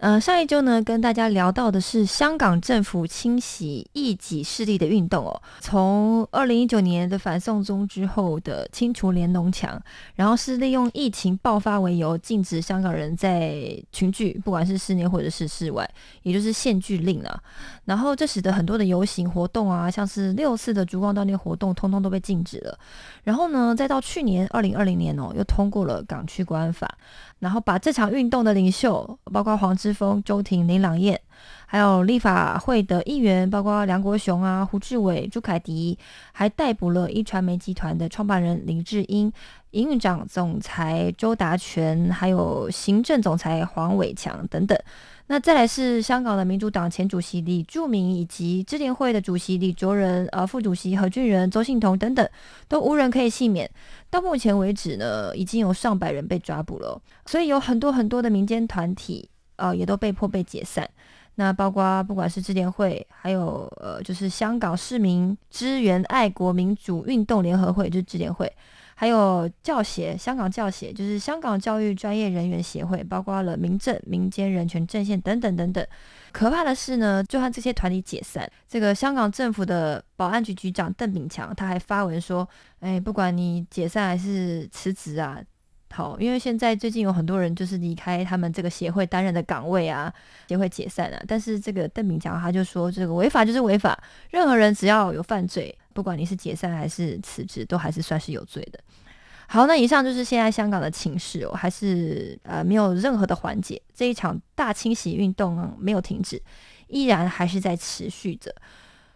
呃，上一周呢，跟大家聊到的是香港政府清洗异己势力的运动哦。从二零一九年的反送中之后的清除连农墙，然后是利用疫情爆发为由，禁止香港人在群聚，不管是室内或者是室外，也就是限聚令啊。然后这使得很多的游行活动啊，像是六四的烛光悼念活动，通通都被禁止了。然后呢，再到去年二零二零年哦，又通过了港区国安法，然后把这场运动的领袖，包括黄之锋、周庭、林朗彦，还有立法会的议员，包括梁国雄啊、胡志伟、朱凯迪，还逮捕了一传媒集团的创办人林志英、营运长、总裁周达全，还有行政总裁黄伟强等等。那再来是香港的民主党前主席李柱铭，以及支联会的主席李卓人、呃副主席何俊仁、周信彤等等，都无人可以幸免。到目前为止呢，已经有上百人被抓捕了，所以有很多很多的民间团体，呃，也都被迫被解散。那包括不管是智联会，还有呃，就是香港市民支援爱国民主运动联合会，就是支联会。还有教协，香港教协就是香港教育专业人员协会，包括了民政、民间人权阵线等等等等。可怕的是呢，就算这些团体解散，这个香港政府的保安局局长邓炳强他还发文说：“哎，不管你解散还是辞职啊，好，因为现在最近有很多人就是离开他们这个协会担任的岗位啊，协会解散啊。但是这个邓炳强他就说，这个违法就是违法，任何人只要有犯罪，不管你是解散还是辞职，都还是算是有罪的。好，那以上就是现在香港的情势哦，还是呃没有任何的缓解，这一场大清洗运动没有停止，依然还是在持续着。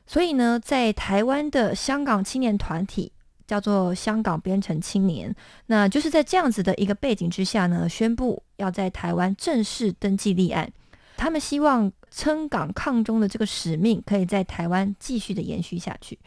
所以呢，在台湾的香港青年团体叫做香港编程青年，那就是在这样子的一个背景之下呢，宣布要在台湾正式登记立案。他们希望撑港抗中的这个使命，可以在台湾继续的延续下去。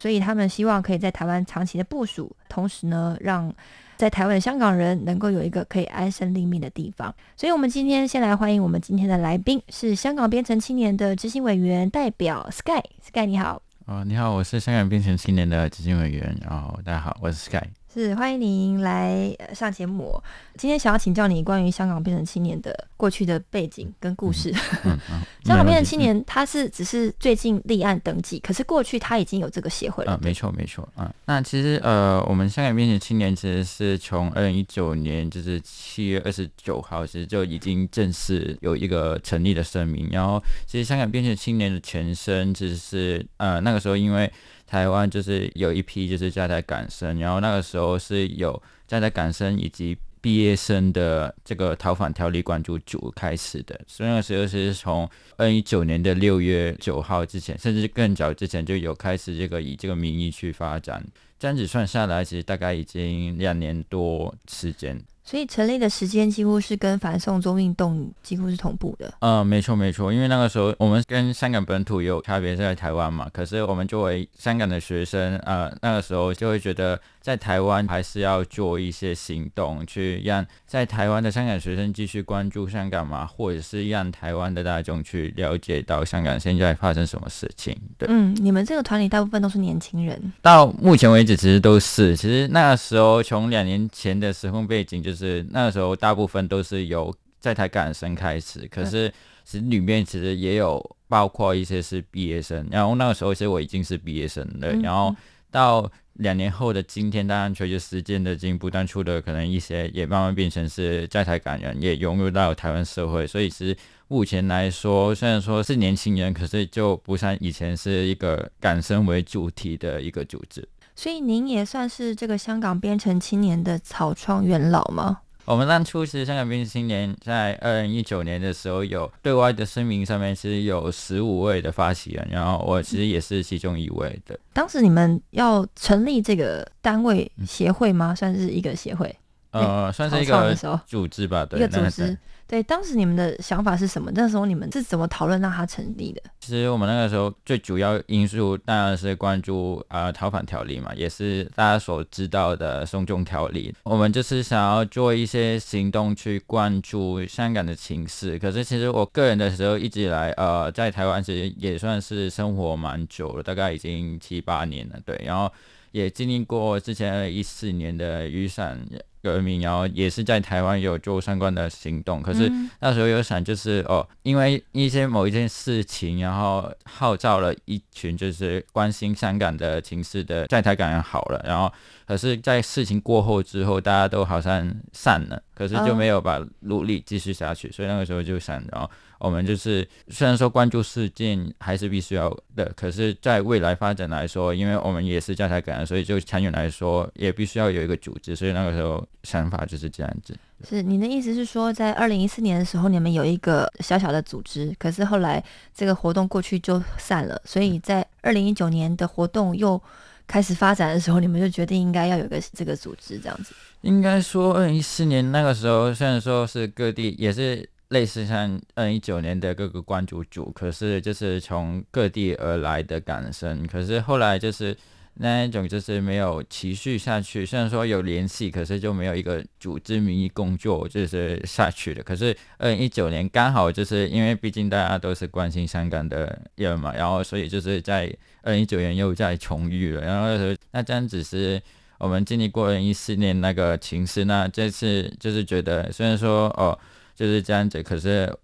所以他们希望可以在台湾长期的部署，同时呢，让在台湾的香港人能够有一个可以安身立命的地方。所以，我们今天先来欢迎我们今天的来宾，是香港编程青年的执行委员代表 Sky。Sky 你好，哦，你好，我是香港编程青年的执行委员。哦大家好，我是 Sky。是欢迎您来上节目。今天想要请教你关于香港变成青年的过去的背景跟故事。嗯，香港变成青年他是只是最近立案登记，可是过去他已经有这个协会了。啊、没错没错嗯、那其实呃，我们香港变成青年其实是从二零一九年就是七月二十九号，其实就已经正式有一个成立的声明。然后，其实香港变成青年的前身其实是呃那个时候因为。台湾就是有一批就是在台港生，然后那个时候是有在台港生以及毕业生的这个逃犯条例关注组开始的，所以那个时候是从二零一九年的六月九号之前，甚至更早之前就有开始这个以这个名义去发展，这样子算下来，其实大概已经两年多时间。所以成立的时间几乎是跟反送中运动几乎是同步的。嗯，没错没错，因为那个时候我们跟香港本土也有差别，是在台湾嘛。可是我们作为香港的学生，呃，那个时候就会觉得在台湾还是要做一些行动，去让在台湾的香港学生继续关注香港嘛，或者是让台湾的大众去了解到香港现在发生什么事情。对，嗯，你们这个团里大部分都是年轻人，到目前为止其实都是。其实那时候从两年前的时空背景就是。那时候，大部分都是由在台港生开始，可是其实里面其实也有包括一些是毕业生，然后那个时候其实我已经是毕业生了，嗯然后到两年后的今天，当然随着时间的进步，当初的可能一些也慢慢变成是在台港人，也融入到台湾社会。所以其实目前来说，虽然说是年轻人，可是就不像以前是一个港生为主体的一个组织。所以您也算是这个香港编程青年的草创元老吗？我们当初其实香港明星青年在二零一九年的时候有对外的声明，上面是有十五位的发起人，然后我其实也是其中一位的。当时你们要成立这个单位协会吗？算是一个协会？呃，算是一个组织吧，对，一个组织。对，当时你们的想法是什么？那时候你们是怎么讨论让它成立的？其实我们那个时候最主要因素当然是关注呃逃犯条例嘛，也是大家所知道的送中条例。我们就是想要做一些行动去关注香港的情势。可是其实我个人的时候一直以来呃在台湾其实也算是生活蛮久了，大概已经七八年了，对，然后也经历过之前一四年的雨伞。革命，然后也是在台湾有做相关的行动，可是那时候有想就是哦，因为一些某一件事情，然后号召了一群就是关心香港的情势的在台港人好了，然后可是在事情过后之后，大家都好像散了，可是就没有把努力继续下去，所以那个时候就想，然后。我们就是虽然说关注事件还是必须要的，可是在未来发展来说，因为我们也是在台港，所以就长远来说也必须要有一个组织，所以那个时候想法就是这样子。是你的意思是说，在二零一四年的时候，你们有一个小小的组织，可是后来这个活动过去就散了，所以在二零一九年的活动又开始发展的时候，你们就决定应该要有个这个组织这样子。应该说，二零一四年那个时候，虽然说是各地也是。类似像二零一九年的各个关注组，可是就是从各地而来的感生，可是后来就是那一种就是没有持续下去。虽然说有联系，可是就没有一个组织名义工作就是下去的。可是二零一九年刚好就是因为毕竟大家都是关心香港的人嘛，然后所以就是在二零一九年又再重遇了。然后那这样子是我们经历过二零一四年那个情势，那这次就是觉得虽然说哦。就是这样子，可是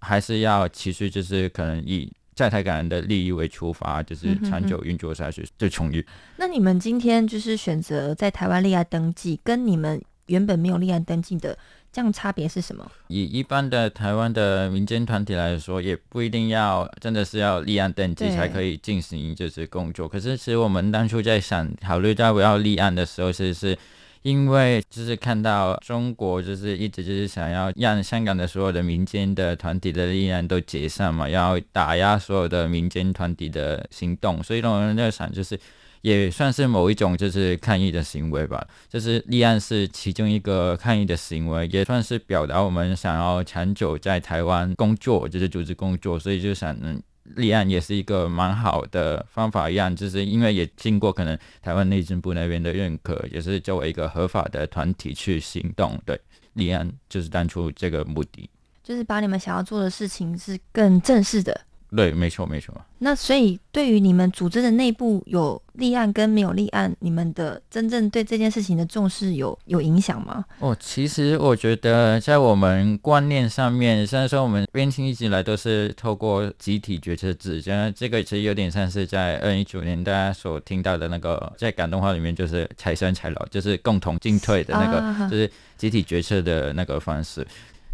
还是要持续，就是可能以在台港人的利益为出发，就是长久运作下去，就充裕。那你们今天就是选择在台湾立案登记，跟你们原本没有立案登记的这样差别是什么？以一般的台湾的民间团体来说，也不一定要真的是要立案登记才可以进行就是工作。可是其实我们当初在想考虑到我要立案的时候，其实是。因为就是看到中国就是一直就是想要让香港的所有的民间的团体的力量都解散嘛，要打压所有的民间团体的行动，所以我们在想就是也算是某一种就是抗议的行为吧，就是立案是其中一个抗议的行为，也算是表达我们想要长久在台湾工作，就是组织工作，所以就想嗯。立案也是一个蛮好的方法，一样就是因为也经过可能台湾内政部那边的认可，也是作为一个合法的团体去行动。对，立案就是当初这个目的，就是把你们想要做的事情是更正式的。对，没错，没错。那所以，对于你们组织的内部有立案跟没有立案，你们的真正对这件事情的重视有有影响吗？哦，其实我觉得在我们观念上面，虽然说我们编青一直以来都是透过集体决策制，现在这个其实有点像是在二零一九年大家所听到的那个，在感动话里面就是财生财老，就是共同进退的那个，就是集体决策的那个方式。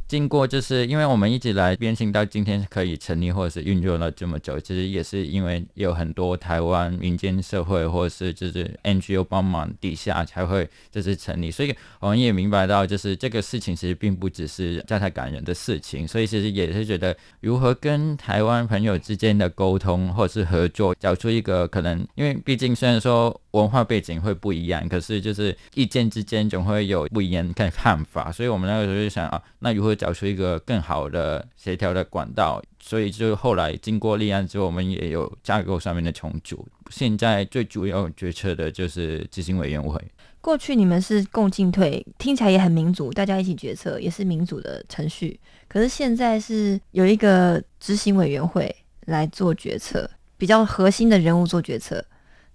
经过就是因为我们一直来编行到今天可以成立或者是运作了这么久，其实也是因为有很多台湾民间社会或者是就是 NGO 帮忙底下才会就是成立，所以我们也明白到就是这个事情其实并不只是在台感人的事情，所以其实也是觉得如何跟台湾朋友之间的沟通或者是合作，找出一个可能，因为毕竟虽然说文化背景会不一样，可是就是意见之间总会有不一样的看法，所以我们那个时候就想啊，那如何？找出一个更好的协调的管道，所以就后来经过立案之后，我们也有架构上面的重组。现在最主要决策的就是执行委员会。过去你们是共进退，听起来也很民主，大家一起决策也是民主的程序。可是现在是有一个执行委员会来做决策，比较核心的人物做决策。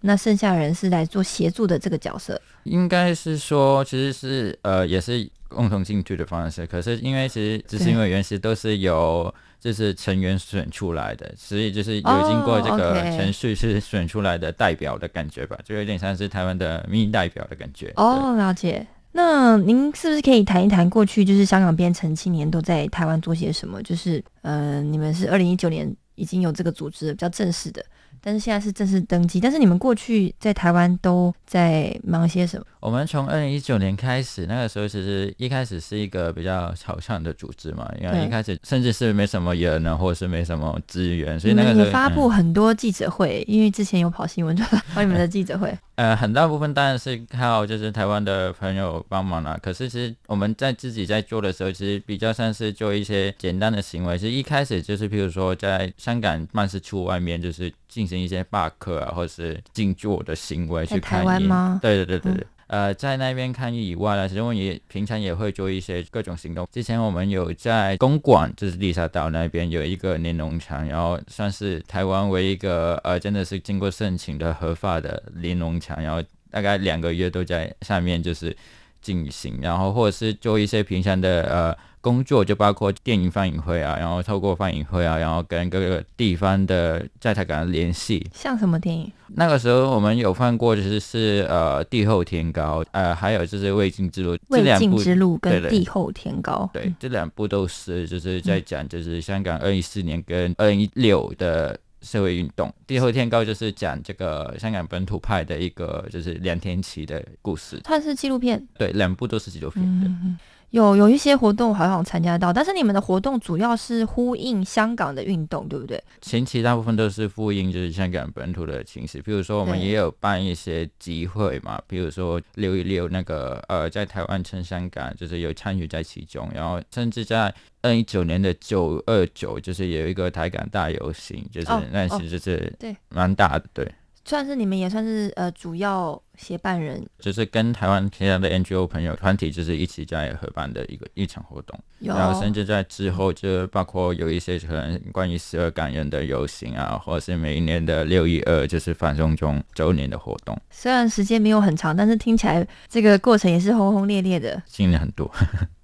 那剩下人是来做协助的这个角色，应该是说，其实是呃，也是共同进去的方式。可是因为其实执行委员其实都是由就是成员选出来的，所以就是有经过这个程序是选出来的代表的感觉吧，就有点像是台湾的民意代表的感觉。哦，了解。那您是不是可以谈一谈过去就是香港编程青年都在台湾做些什么？就是呃，你们是二零一九年已经有这个组织比较正式的。但是现在是正式登记，但是你们过去在台湾都在忙些什么？我们从二零一九年开始，那个时候其实一开始是一个比较草创的组织嘛，因为一开始甚至是没什么人呢，或者是没什么资源，所以那个时候发布很多记者会，因为之前有跑新闻，就跑你们的记者会。呃，很大部分当然是靠就是台湾的朋友帮忙啦。可是其实我们在自己在做的时候，其实比较像是做一些简单的行为。其实一开始就是，譬如说在香港办事处外面，就是进行一些罢课啊，或者是静坐的行为去看。台湾吗？对对对对对。呃，在那边抗议以外呢，其实我们也平常也会做一些各种行动。之前我们有在公馆，就是丽沙岛那边有一个连农场，然后算是台湾唯一一个呃，真的是经过申请的合法的连农场，然后大概两个月都在上面就是进行，然后或者是做一些平常的呃。工作就包括电影放映会啊，然后透过放映会啊，然后跟各个地方的在台港联系。像什么电影？那个时候我们有放过，就是是呃《地厚天高》，呃，还有就是《未尽之路》。未尽之路跟《地厚天高》。对，这两部都是就是在讲，就是香港二零一四年跟二零一六的社会运动。《地厚天高》就是讲这个香港本土派的一个就是梁天琦的故事。它是纪录片。对，两部都是纪录片。嗯有有一些活动好像参加到，但是你们的活动主要是呼应香港的运动，对不对？前期大部分都是呼应就是香港本土的情势，比如说我们也有办一些集会嘛，比如说六一六那个呃，在台湾称香港，就是有参与在其中，然后甚至在二一九年的九二九，就是有一个台港大游行，就是那其实是对蛮大的，对。算是你们也算是呃主要协办人，就是跟台湾其他的 NGO 朋友团体，就是一起在合办的一个一场活动。然后甚至在之后，就包括有一些可能关于十二感人的游行啊，或者是每一年的六一二就是反送中周年的活动。虽然时间没有很长，但是听起来这个过程也是轰轰烈烈的，经历很多。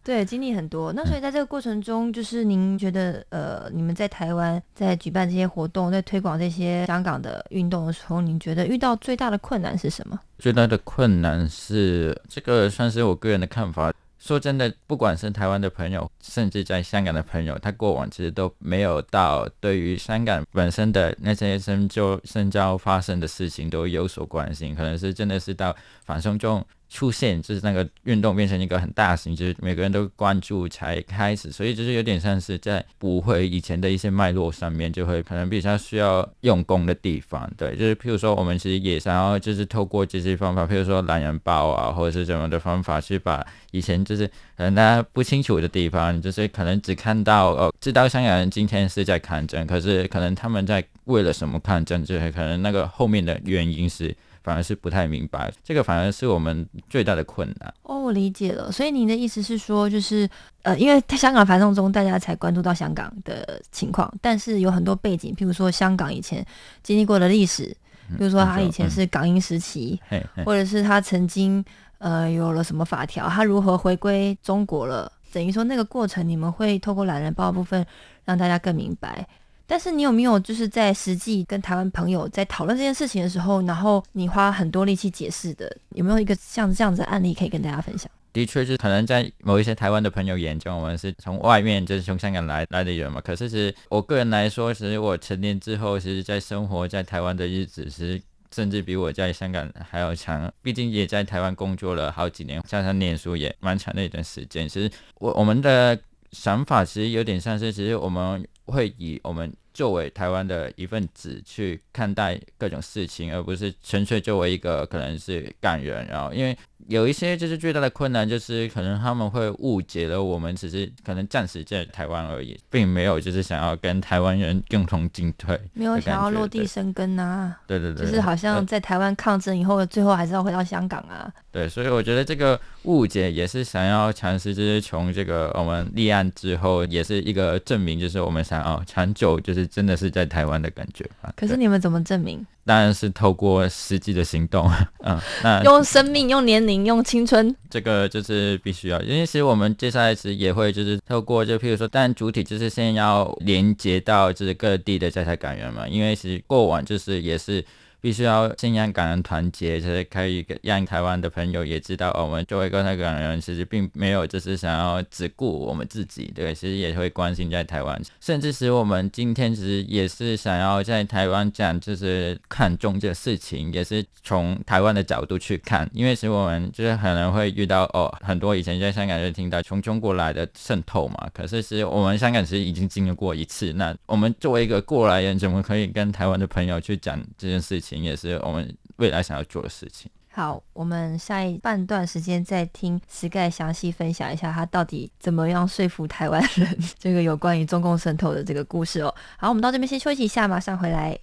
对，经历很多。那所以在这个过程中，就是您觉得，呃，你们在台湾在举办这些活动，在推广这些香港的运动的时候，您觉得遇到最大的困难是什么？最大的困难是，这个算是我个人的看法。说真的，不管是台湾的朋友，甚至在香港的朋友，他过往其实都没有到对于香港本身的那些深就深交发生的事情都有所关心，可能是真的是到反送中。出现就是那个运动变成一个很大型，就是每个人都关注才开始，所以就是有点像是在补回以前的一些脉络上面，就会可能比较需要用功的地方。对，就是譬如说我们其实也想要就是透过这些方法，譬如说懒人包啊，或者是怎么的方法，去把以前就是可能大家不清楚的地方，就是可能只看到哦，知道香港人今天是在抗争，可是可能他们在为了什么抗争，就是可能那个后面的原因是。反而是不太明白，这个反而是我们最大的困难。哦，我理解了。所以您的意思是说，就是呃，因为香港繁荣中，大家才关注到香港的情况，但是有很多背景，譬如说香港以前经历过的历史，比如说他以前是港英时期，或者是他曾经呃有了什么法条，他如何回归中国了，等于说那个过程，你们会透过懒人包部分让大家更明白。但是你有没有就是在实际跟台湾朋友在讨论这件事情的时候，然后你花很多力气解释的，有没有一个像这样子的案例可以跟大家分享？的确是可能在某一些台湾的朋友眼中，我们是从外面就是从香港来来的人嘛。可是其实我个人来说，其实我成年之后，其实在生活在台湾的日子，是甚至比我在香港还要长。毕竟也在台湾工作了好几年，加上念书也蛮长的一段时间。其实我我们的想法其实有点像是，其实我们。会以我们作为台湾的一份子去看待各种事情，而不是纯粹作为一个可能是干人。然后，因为有一些就是最大的困难，就是可能他们会误解了我们，只是可能暂时在台湾而已，并没有就是想要跟台湾人共同进退，没有想要落地生根啊。对对对，就是好像在台湾抗争以后，最后还是要回到香港啊。对，所以我觉得这个误解也是想要尝试，就是从这个我们立案之后，也是一个证明，就是我们想。想哦，长久就是真的是在台湾的感觉吧。可是你们怎么证明？当然是透过实际的行动，嗯，那用生命、用年龄、用青春，这个就是必须要，因为其实我们接下来时也会就是透过，就譬如说，但主体就是先要连接到就是各地的在台感员嘛，因为其实过往就是也是。必须要信仰感恩团结，才可以让台湾的朋友也知道，我们作为一个台港人，其实并没有就是想要只顾我们自己，对，其实也会关心在台湾，甚至是我们今天其实也是想要在台湾讲，就是看重这个事情，也是从台湾的角度去看，因为其实我们就是可能会遇到哦，很多以前在香港就听到从中国来的渗透嘛，可是其实我们香港其实已经经历过一次，那我们作为一个过来人，怎么可以跟台湾的朋友去讲这件事情？也是我们未来想要做的事情。好，我们下一半段时间再听 Sky 详细分享一下他到底怎么样说服台湾人这个有关于中共渗透的这个故事哦。好，我们到这边先休息一下，马上回来。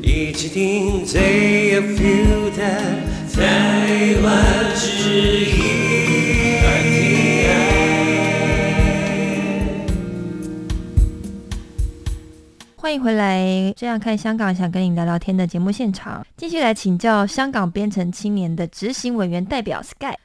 一起听台湾之音。欢迎回来，这样看香港，想跟你聊聊天的节目现场，继续来请教香港编程青年的执行委员代表 Sky。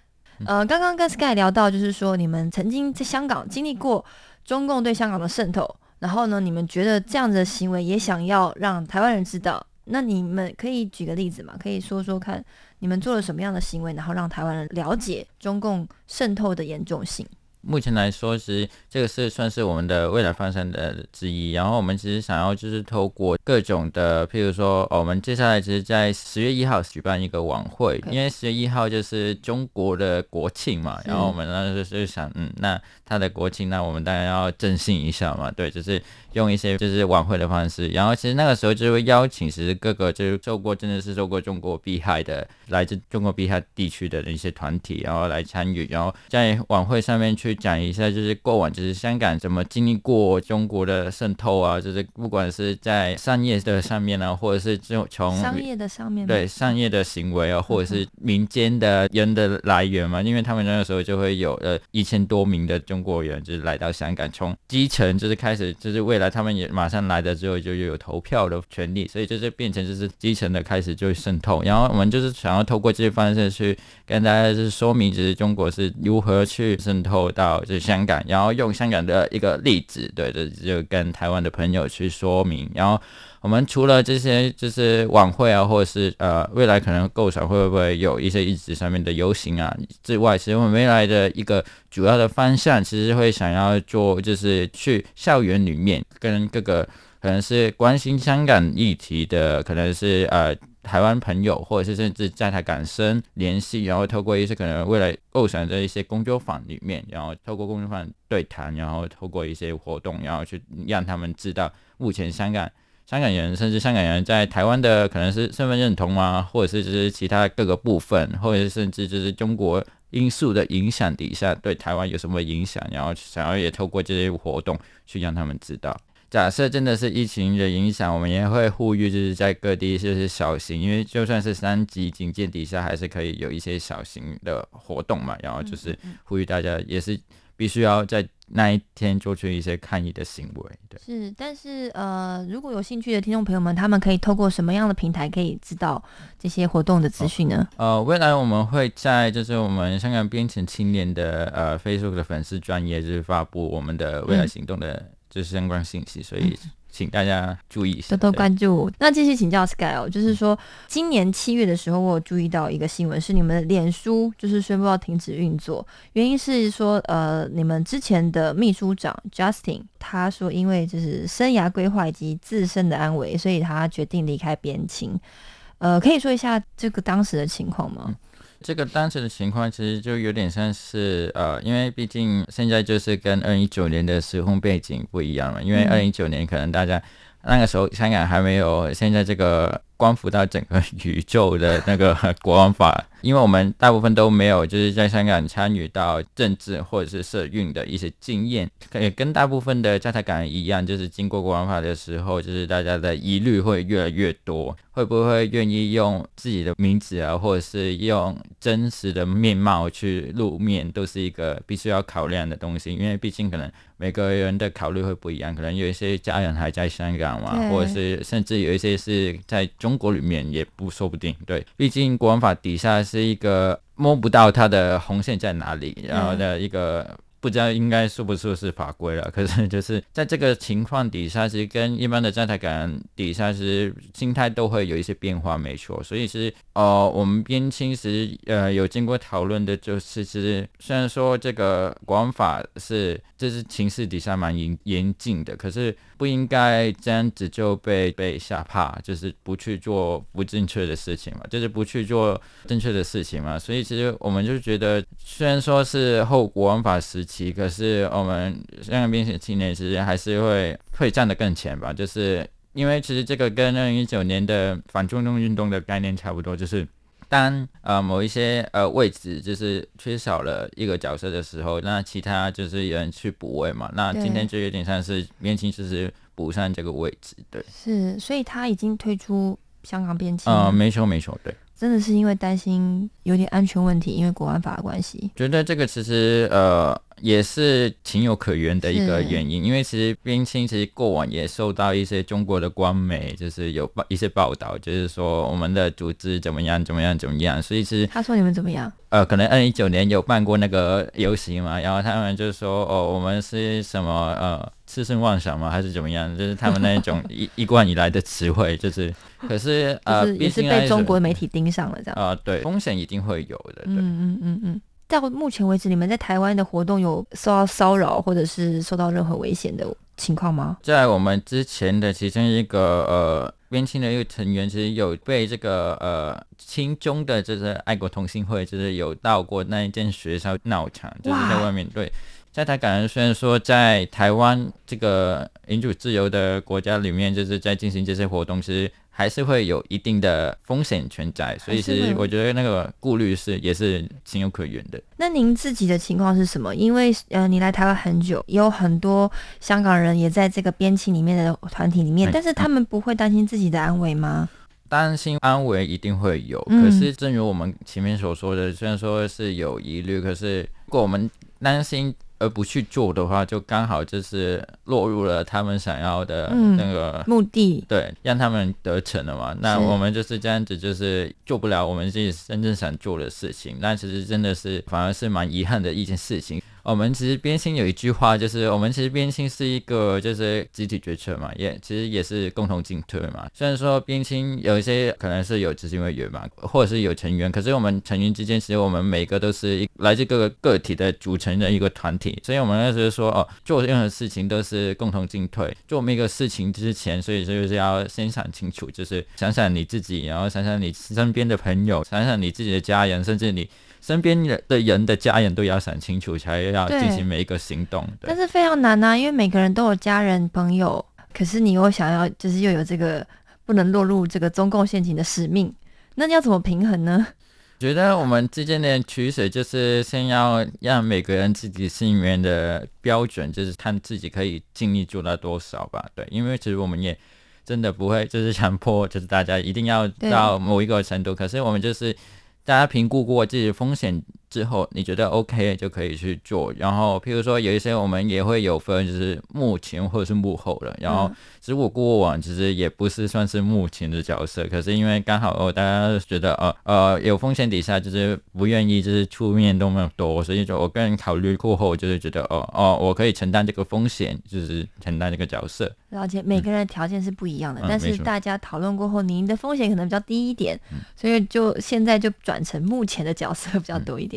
呃，刚刚跟 Sky 聊到，就是说你们曾经在香港经历过中共对香港的渗透，然后呢，你们觉得这样的行为也想要让台湾人知道，那你们可以举个例子嘛？可以说说看，你们做了什么样的行为，然后让台湾人了解中共渗透的严重性？目前来说，其实这个是算是我们的未来方向的之一。然后我们其实想要就是透过各种的，譬如说，我们接下来其实，在十月一号举办一个晚会，因为十月一号就是中国的国庆嘛。然后我们当时候就想，嗯，那他的国庆，那我们当然要振兴一下嘛。对，就是用一些就是晚会的方式。然后其实那个时候就会邀请，其实各个就是受过真的是受过中国迫害的，来自中国迫害地区的一些团体，然后来参与，然后在晚会上面去。讲一下，就是过往就是香港怎么经历过中国的渗透啊，就是不管是在商业的上面呢，或者是就从商业的上面对商业的行为啊，或者是民间的人的来源嘛，因为他们那个时候就会有呃一千多名的中国人就是来到香港，从基层就是开始，就是未来他们也马上来的之后就又有投票的权利，所以就是变成就是基层的开始就渗透，然后我们就是想要透过这些方式去跟大家就是说明，就是中国是如何去渗透到。就是香港，然后用香港的一个例子，对的，就跟台湾的朋友去说明。然后我们除了这些就是晚会啊，或者是呃未来可能构想会不会有一些意志上面的游行啊之外，其实我们未来的一个主要的方向，其实会想要做就是去校园里面跟各个可能是关心香港议题的，可能是呃。台湾朋友，或者是甚至在台港生联系，然后透过一些可能未来构想的一些工作坊里面，然后透过工作坊对谈，然后透过一些活动，然后去让他们知道目前香港香港人，甚至香港人在台湾的可能是身份认同啊，或者是就是其他各个部分，或者是甚至就是中国因素的影响底下对台湾有什么影响，然后想要也透过这些活动去让他们知道。假设真的是疫情的影响，我们也会呼吁，就是在各地就是小型，因为就算是三级警戒底下，还是可以有一些小型的活动嘛。然后就是呼吁大家，也是必须要在那一天做出一些抗议的行为。对，是，但是呃，如果有兴趣的听众朋友们，他们可以透过什么样的平台可以知道这些活动的资讯呢？呃，未来我们会在就是我们香港编程青年的呃 Facebook 的粉丝专业，就是发布我们的未来行动的。就是相关信息，所以请大家注意一下，多多关注。那继续请教 Sky 哦，就是说今年七月的时候，我有注意到一个新闻，是你们的脸书就是宣布要停止运作，原因是说呃，你们之前的秘书长 Justin 他说，因为就是生涯规划以及自身的安危，所以他决定离开边青。呃，可以说一下这个当时的情况吗？这个当时的情况其实就有点像是呃，因为毕竟现在就是跟二零一九年的时空背景不一样了。因为二零一九年可能大家那个时候香港还没有现在这个关乎到整个 宇宙的那个国王法，因为我们大部分都没有就是在香港参与到政治或者是社运的一些经验，也跟大部分的在台港人一样，就是经过国安法的时候，就是大家的疑虑会越来越多，会不会愿意用自己的名字啊，或者是用真实的面貌去露面，都是一个必须要考量的东西，因为毕竟可能每个人的考虑会不一样，可能有一些家人还在香港嘛，或者是甚至有一些是在中国里面也不说不定。对，毕竟国安法底下是一个摸不到它的红线在哪里，然后的一个。不知道应该是不说是法规了，可是就是在这个情况底下，其实跟一般的在台感底下，其实心态都会有一些变化，没错。所以是呃，我们边青时呃有经过讨论的，就是其实虽然说这个国安法是就是情势底下蛮严严峻的，可是不应该这样子就被被吓怕，就是不去做不正确的事情嘛，就是不去做正确的事情嘛。所以其实我们就觉得，虽然说是后国安法时。期，可是我们香港编写青年其实还是会会站得更前吧，就是因为其实这个跟二零一九年的反中动运动的概念差不多，就是当呃某一些呃位置就是缺少了一个角色的时候，那其他就是有人去补位嘛。那今天就有点像是编青，就是补上这个位置，对。是，所以他已经推出香港编青。呃，没错没错，对。真的是因为担心有点安全问题，因为国安法的关系。觉得这个其实呃也是情有可原的一个原因，因为其实冰清其实过往也受到一些中国的官媒就是有报一些报道，就是说我们的组织怎么样怎么样怎么样，所以是他说你们怎么样？呃，可能二零一九年有办过那个游行嘛，然后他们就说哦，我们是什么呃。痴心妄想吗？还是怎么样？就是他们那一种一一贯以来的词汇，就是，可是呃，也是被中国媒体盯上了这样啊。对，风险一定会有的。嗯嗯嗯嗯。到目前为止，你们在台湾的活动有受到骚扰或者是受到任何危险的情况吗？在我们之前的其中一个呃边青的一个成员，其实有被这个呃亲中的就是爱国同心会，就是有到过那一间学校闹场，就是在外面对。在台港人虽然说在台湾这个民主自由的国家里面，就是在进行这些活动，其实还是会有一定的风险存在，所以其实我觉得那个顾虑是也是情有可原的。那您自己的情况是什么？因为呃，你来台湾很久，也有很多香港人也在这个边境里面的团体里面，但是他们不会担心自己的安危吗？担心安危一定会有，可是正如我们前面所说的，虽然说是有疑虑，可是如果我们担心。而不去做的话，就刚好就是落入了他们想要的那个目的，对，让他们得逞了嘛。那我们就是这样子，就是做不了我们自己真正想做的事情。那其实真的是反而是蛮遗憾的一件事情。我们其实边心有一句话，就是我们其实边心是一个就是集体决策嘛，也其实也是共同进退嘛。虽然说边心有一些可能是有执行委员嘛，或者是有成员，可是我们成员之间其实我们每个都是一来自各个个体的组成的一个团体，所以我们那时候说哦，做任何事情都是共同进退。做每一个事情之前，所以就是要先想清楚，就是想想你自己，然后想想你身边的朋友，想想你自己的家人，甚至你。身边的人的家人都要想清楚，才要进行每一个行动。但是非常难啊，因为每个人都有家人朋友，可是你又想要，就是又有这个不能落入这个中共陷阱的使命，那你要怎么平衡呢？觉得我们之间的取舍就是先要让每个人自己心里面的标准，就是看自己可以尽力做到多少吧。对，因为其实我们也真的不会就是强迫，就是大家一定要到某一个程度，可是我们就是。大家评估过自己风险之后，你觉得 OK 就可以去做。然后，譬如说有一些我们也会有分，就是幕前或者是幕后的。然后，如果过往其实也不是算是幕前的角色，可是因为刚好哦，大家觉得呃呃有风险底下就是不愿意就是出面那么多，所以就我个人考虑过后就是觉得哦哦，我可以承担这个风险，就是承担这个角色。了解每个人的条件是不一样的，但是大家讨论过后，您的风险可能比较低一点，所以就现在就转成目前的角色比较多一点。嗯，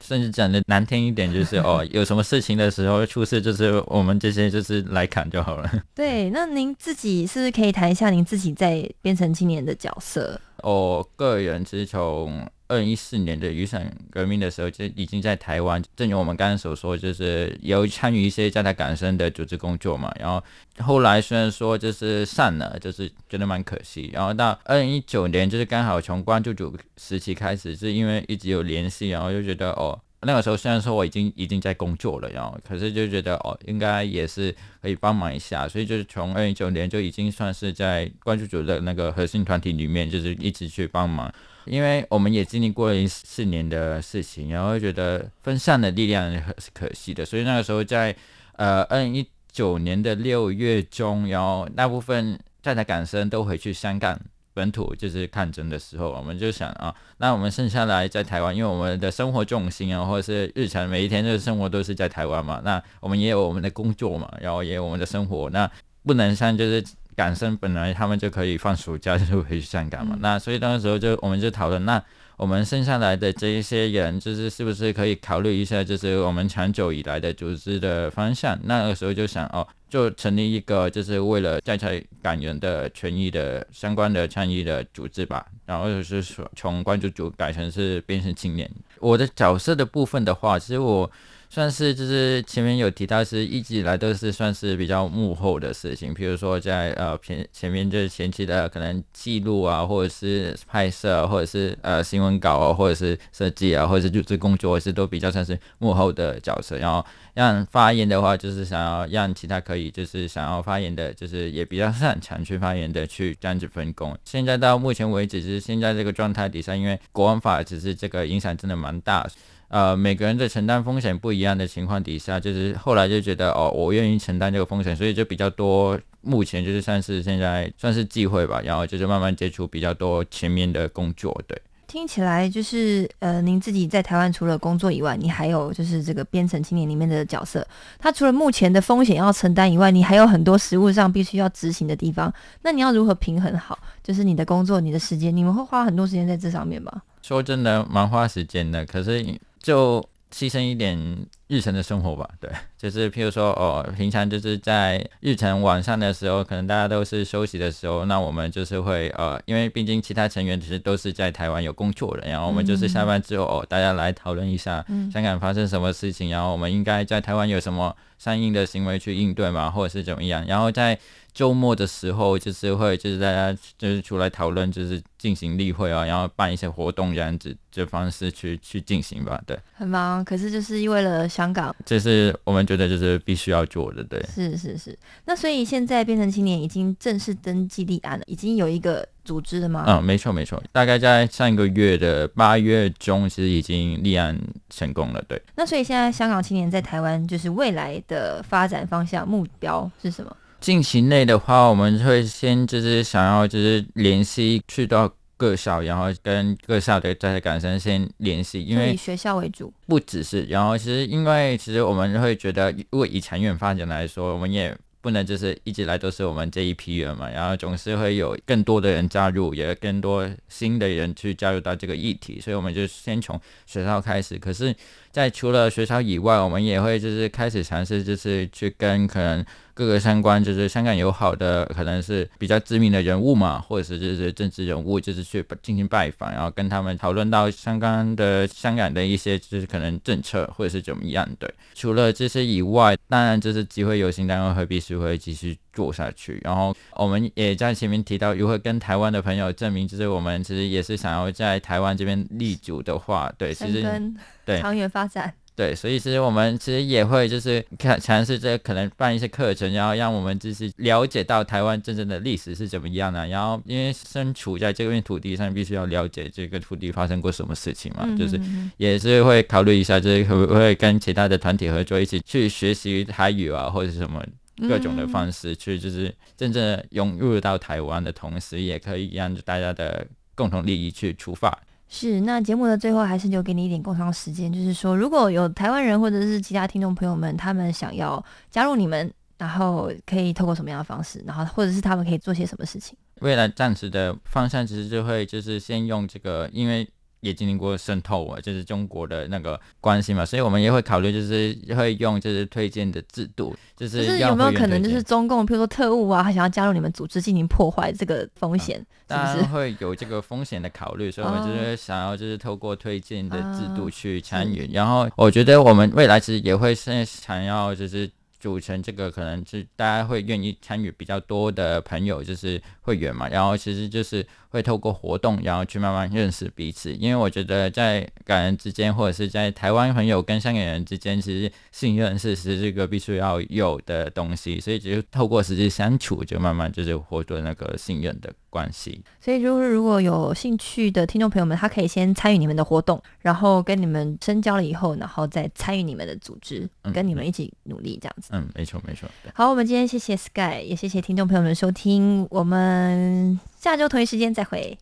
甚至讲的难听一点，就是 哦，有什么事情的时候出事，就是我们这些就是来砍就好了。对，那您自己是不是可以谈一下您自己在编程青年的角色？我个人其实从二零一四年的雨伞革命的时候，就已经在台湾，正如我们刚刚所说，就是有参与一些在台港生的组织工作嘛。然后后来虽然说就是散了，就是觉得蛮可惜。然后到二零一九年，就是刚好从关注组时期开始，是因为一直有联系，然后就觉得哦。那个时候虽然说我已经已经在工作了，然后可是就觉得哦，应该也是可以帮忙一下，所以就是从二零一九年就已经算是在关注组的那个核心团体里面，就是一直去帮忙。因为我们也经历过一四年的事情，然后觉得分散的力量是可惜的，所以那个时候在呃二零一九年的六月中，然后大部分在台港生都回去香港。本土就是抗争的时候，我们就想啊，那我们剩下来在台湾，因为我们的生活重心啊，或者是日常每一天的生活都是在台湾嘛，那我们也有我们的工作嘛，然后也有我们的生活，那不能像就是港生本来他们就可以放暑假就回去香港嘛，那所以那个时候就我们就讨论那。我们剩下来的这一些人，就是是不是可以考虑一下，就是我们长久以来的组织的方向？那个时候就想哦，就成立一个，就是为了在台港人的权益的相关的倡议的组织吧。然后就是说，从关注组改成是变成青年。我的角色的部分的话，其实我。算是就是前面有提到，是一直以来都是算是比较幕后的事情，比如说在呃前前面就是前期的可能记录啊，或者是拍摄，或者是呃新闻稿啊，或者是设计啊，或者是组织工作是都比较算是幕后的角色。然后让发言的话，就是想要让其他可以就是想要发言的，就是也比较擅长去发言的去这样子分工。现在到目前为止，是现在这个状态底下，因为国安法只是这个影响真的蛮大。呃，每个人的承担风险不一样的情况底下，就是后来就觉得哦，我愿意承担这个风险，所以就比较多。目前就是算是现在算是忌讳吧，然后就是慢慢接触比较多前面的工作。对，听起来就是呃，您自己在台湾除了工作以外，你还有就是这个编程青年里面的角色。他除了目前的风险要承担以外，你还有很多实务上必须要执行的地方。那你要如何平衡好？就是你的工作、你的时间，你们会花很多时间在这上面吗？说真的，蛮花时间的。可是。就牺牲一点日程的生活吧，对，就是譬如说，哦，平常就是在日程晚上的时候，可能大家都是休息的时候，那我们就是会，呃，因为毕竟其他成员其实都是在台湾有工作的，然后我们就是下班之后，哦，大家来讨论一下香港发生什么事情，然后我们应该在台湾有什么相应的行为去应对嘛，或者是怎么样，然后在。周末的时候，就是会就是大家就是出来讨论，就是进行例会啊，然后办一些活动这样子这方式去去进行吧。对，很忙，可是就是为了香港，这是我们觉得就是必须要做的。对，是是是。那所以现在变成青年已经正式登记立案了，已经有一个组织了吗？嗯，没错没错，大概在上一个月的八月中，其实已经立案成功了。对。那所以现在香港青年在台湾，就是未来的发展方向目标是什么？近期内的话，我们会先就是想要就是联系去到各校，然后跟各校的在港生先联系，因为以学校为主，不只是。然后其实因为其实我们会觉得，如果以长远发展来说，我们也不能就是一直来都是我们这一批人嘛，然后总是会有更多的人加入，也更多新的人去加入到这个议题，所以我们就先从学校开始。可是，在除了学校以外，我们也会就是开始尝试，就是去跟可能。各个相关就是香港友好的，可能是比较知名的人物嘛，或者是就是政治人物，就是去进行拜访，然后跟他们讨论到相关的香港的一些就是可能政策或者是怎么样对。除了这些以外，当然就是机会有心，单位会必须会继续做下去。然后我们也在前面提到，如何跟台湾的朋友证明，就是我们其实也是想要在台湾这边立足的话，对，其实对长远发展。对，所以其实我们其实也会就是看尝试这可能办一些课程，然后让我们就是了解到台湾真正的历史是怎么样的。然后因为身处在这片土地上，必须要了解这个土地发生过什么事情嘛，就是也是会考虑一下，就是会不会跟其他的团体合作，一起去学习台语啊，或者是什么各种的方式去，就是真正融入到台湾的同时，也可以让大家的共同利益去出发。是，那节目的最后还是留给你一点共商时间，就是说，如果有台湾人或者是其他听众朋友们，他们想要加入你们，然后可以透过什么样的方式，然后或者是他们可以做些什么事情？未来暂时的方向其实就会就是先用这个，因为。也经历过渗透啊，就是中国的那个关系嘛，所以我们也会考虑，就是会用就是推荐的制度，就是有没有可能就是中共，譬如说特务啊，他想要加入你们组织进行破坏，这个风险是不是会有这个风险的考虑？所以我们就是想要就是透过推荐的制度去参与，然后我觉得我们未来其实也会是想要就是。组成这个可能是大家会愿意参与比较多的朋友，就是会员嘛，然后其实就是会透过活动，然后去慢慢认识彼此。因为我觉得在港人之间，或者是在台湾朋友跟香港人之间，其实信任是是这个必须要有的东西，所以只是透过实际相处，就慢慢就是获得那个信任的。关系，所以就是如果有兴趣的听众朋友们，他可以先参与你们的活动，然后跟你们深交了以后，然后再参与你们的组织，跟你们一起努力这样子。嗯，没错没错。好，我们今天谢谢 Sky，也谢谢听众朋友们收听，我们下周同一时间再会。